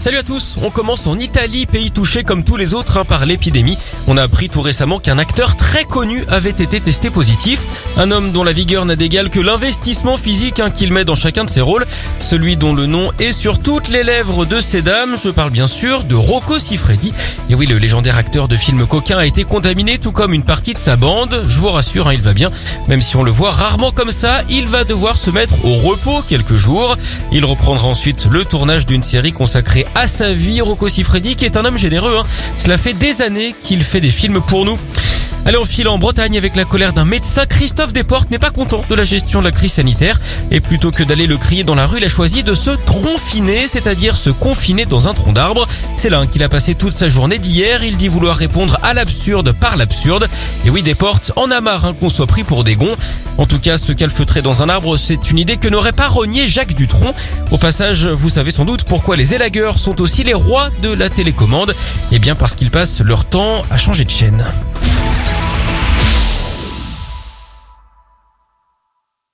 Salut à tous, on commence en Italie, pays touché comme tous les autres hein, par l'épidémie. On a appris tout récemment qu'un acteur très connu avait été testé positif. Un homme dont la vigueur n'a d'égal que l'investissement physique hein, qu'il met dans chacun de ses rôles. Celui dont le nom est sur toutes les lèvres de ces dames. Je parle bien sûr de Rocco Siffredi. Et oui, le légendaire acteur de films coquin a été contaminé tout comme une partie de sa bande. Je vous rassure, hein, il va bien. Même si on le voit rarement comme ça, il va devoir se mettre au repos quelques jours. Il reprendra ensuite le tournage d'une série consacrée à sa vie. Rocco Siffredi, qui est un homme généreux, hein. cela fait des années qu'il fait des films pour nous. Allez, on file en Bretagne avec la colère d'un médecin. Christophe Desportes n'est pas content de la gestion de la crise sanitaire. Et plutôt que d'aller le crier dans la rue, il a choisi de se tronfiner, c'est-à-dire se confiner dans un tronc d'arbre. C'est là qu'il a passé toute sa journée d'hier. Il dit vouloir répondre à l'absurde par l'absurde. Et oui, Desportes en a marre hein, qu'on soit pris pour des gonds. En tout cas, se calfeutrer dans un arbre, c'est une idée que n'aurait pas renié Jacques Dutronc. Au passage, vous savez sans doute pourquoi les élagueurs sont aussi les rois de la télécommande. Eh bien parce qu'ils passent leur temps à changer de chaîne.